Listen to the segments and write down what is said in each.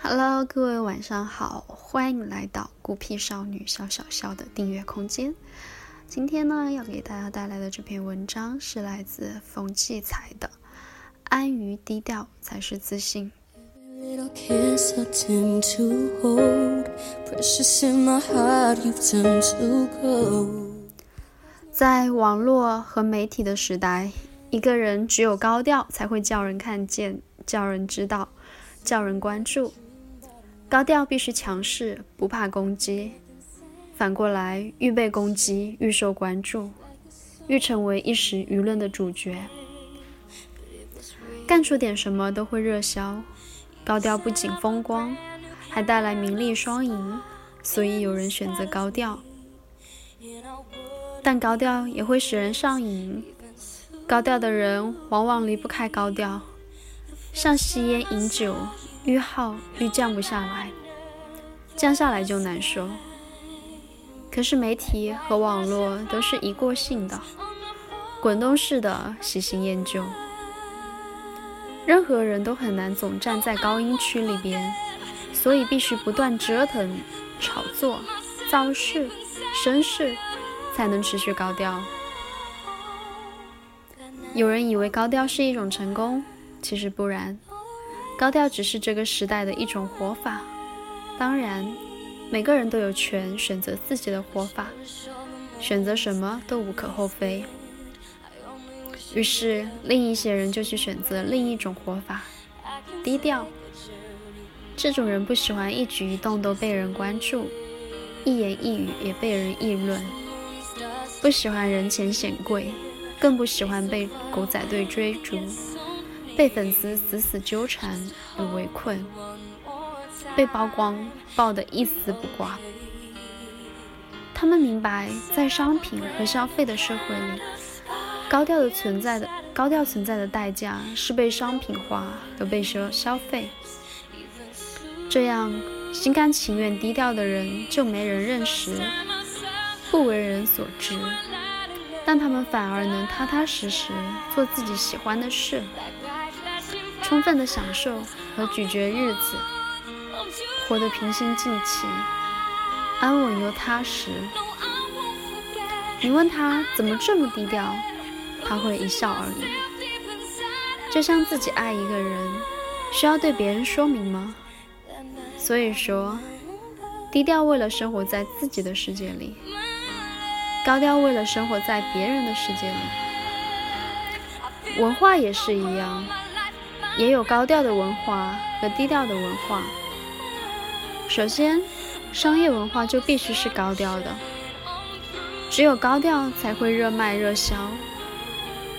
Hello，各位晚上好，欢迎来到孤僻少女小小笑的订阅空间。今天呢，要给大家带来的这篇文章是来自冯骥才的《安于低调才是自信》。在网络和媒体的时代，一个人只有高调，才会叫人看见，叫人知道，叫人关注。高调必须强势，不怕攻击。反过来，愈被攻击，愈受关注，愈成为一时舆论的主角。干出点什么都会热销。高调不仅风光，还带来名利双赢，所以有人选择高调。但高调也会使人上瘾。高调的人往往离不开高调，像吸烟饮酒。愈耗愈降不下来，降下来就难受。可是媒体和网络都是一过性的，滚动式的喜新厌旧，任何人都很难总站在高音区里边，所以必须不断折腾、炒作、造势、声势，才能持续高调。有人以为高调是一种成功，其实不然。高调只是这个时代的一种活法，当然，每个人都有权选择自己的活法，选择什么都无可厚非。于是，另一些人就去选择另一种活法，低调。这种人不喜欢一举一动都被人关注，一言一语也被人议论，不喜欢人前显贵，更不喜欢被狗仔队追逐。被粉丝死死纠缠与围困，被曝光爆得一丝不挂。他们明白，在商品和消费的社会里，高调的存在的高调存在的代价是被商品化和被消消费。这样，心甘情愿低调的人就没人认识，不为人所知，但他们反而能踏踏实实做自己喜欢的事。充分的享受和咀嚼日子，活得平心静气，安稳又踏实。你问他怎么这么低调，他会一笑而已。就像自己爱一个人，需要对别人说明吗？所以说，低调为了生活在自己的世界里，高调为了生活在别人的世界里。文化也是一样。也有高调的文化和低调的文化。首先，商业文化就必须是高调的，只有高调才会热卖热销。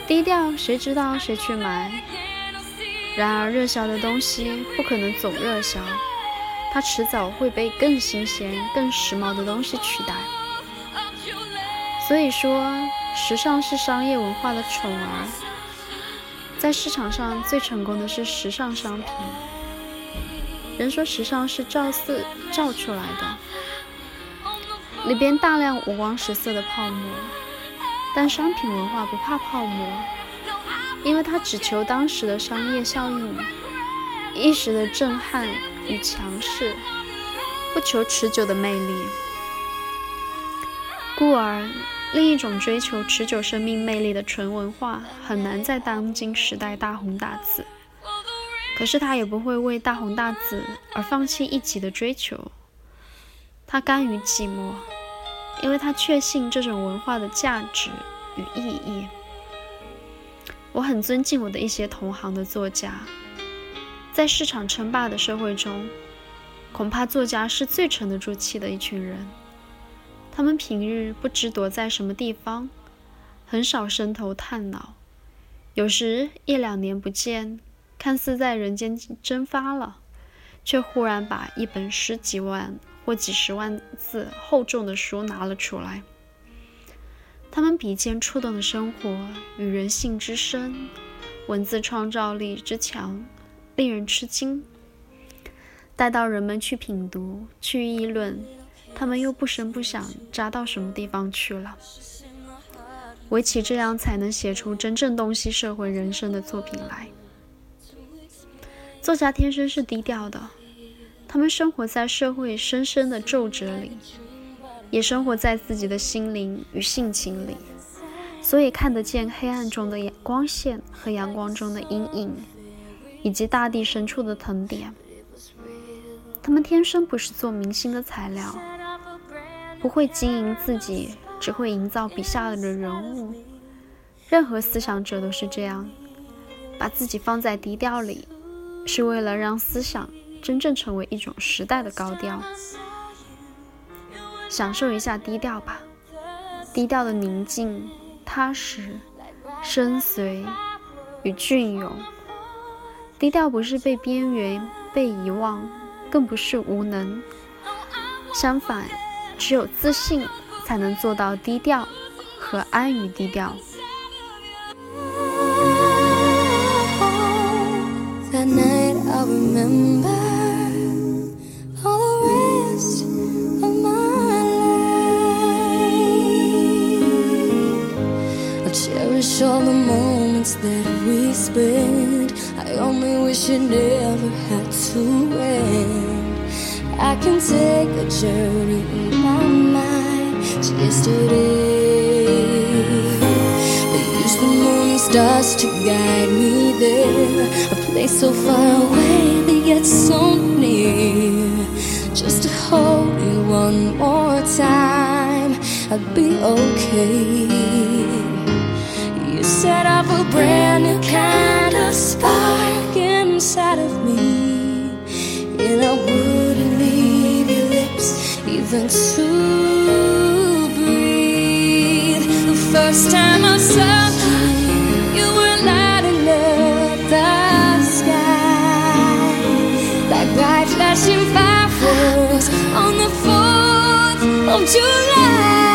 低调谁知道谁去买？然而，热销的东西不可能总热销，它迟早会被更新鲜、更时髦的东西取代。所以说，时尚是商业文化的宠儿。在市场上最成功的是时尚商品。人说时尚是照色照出来的，里边大量五光十色的泡沫。但商品文化不怕泡沫，因为它只求当时的商业效应，一时的震撼与强势，不求持久的魅力。故而。另一种追求持久生命魅力的纯文化，很难在当今时代大红大紫。可是他也不会为大红大紫而放弃一己的追求。他甘于寂寞，因为他确信这种文化的价值与意义。我很尊敬我的一些同行的作家，在市场称霸的社会中，恐怕作家是最沉得住气的一群人。他们平日不知躲在什么地方，很少伸头探脑，有时一两年不见，看似在人间蒸发了，却忽然把一本十几万或几十万字厚重的书拿了出来。他们笔尖触动的生活与人性之深，文字创造力之强，令人吃惊。待到人们去品读、去议论。他们又不声不响扎到什么地方去了？唯其这样，才能写出真正洞悉社会人生的作品来。作家天生是低调的，他们生活在社会深深的皱褶里，也生活在自己的心灵与性情里，所以看得见黑暗中的光线和阳光中的阴影，以及大地深处的藤点。他们天生不是做明星的材料，不会经营自己，只会营造笔下的人物。任何思想者都是这样，把自己放在低调里。是为了让思想真正成为一种时代的高调，享受一下低调吧。低调的宁静、踏实、深邃与隽永。低调不是被边缘、被遗忘，更不是无能。相反，只有自信才能做到低调和安于低调。remember all the rest of my life. I cherish all the moments that we spent. I only wish it never had to end. I can take a journey in my mind to yesterday. They use the moon stars to guide me there a place so far away, but yet so near. Just to hold you one more time, I'd be okay. You set off a brand new kind of spark even to breathe. The first time I saw you, you were lighting up the sky like bright flashing fireworks on the 4th of July.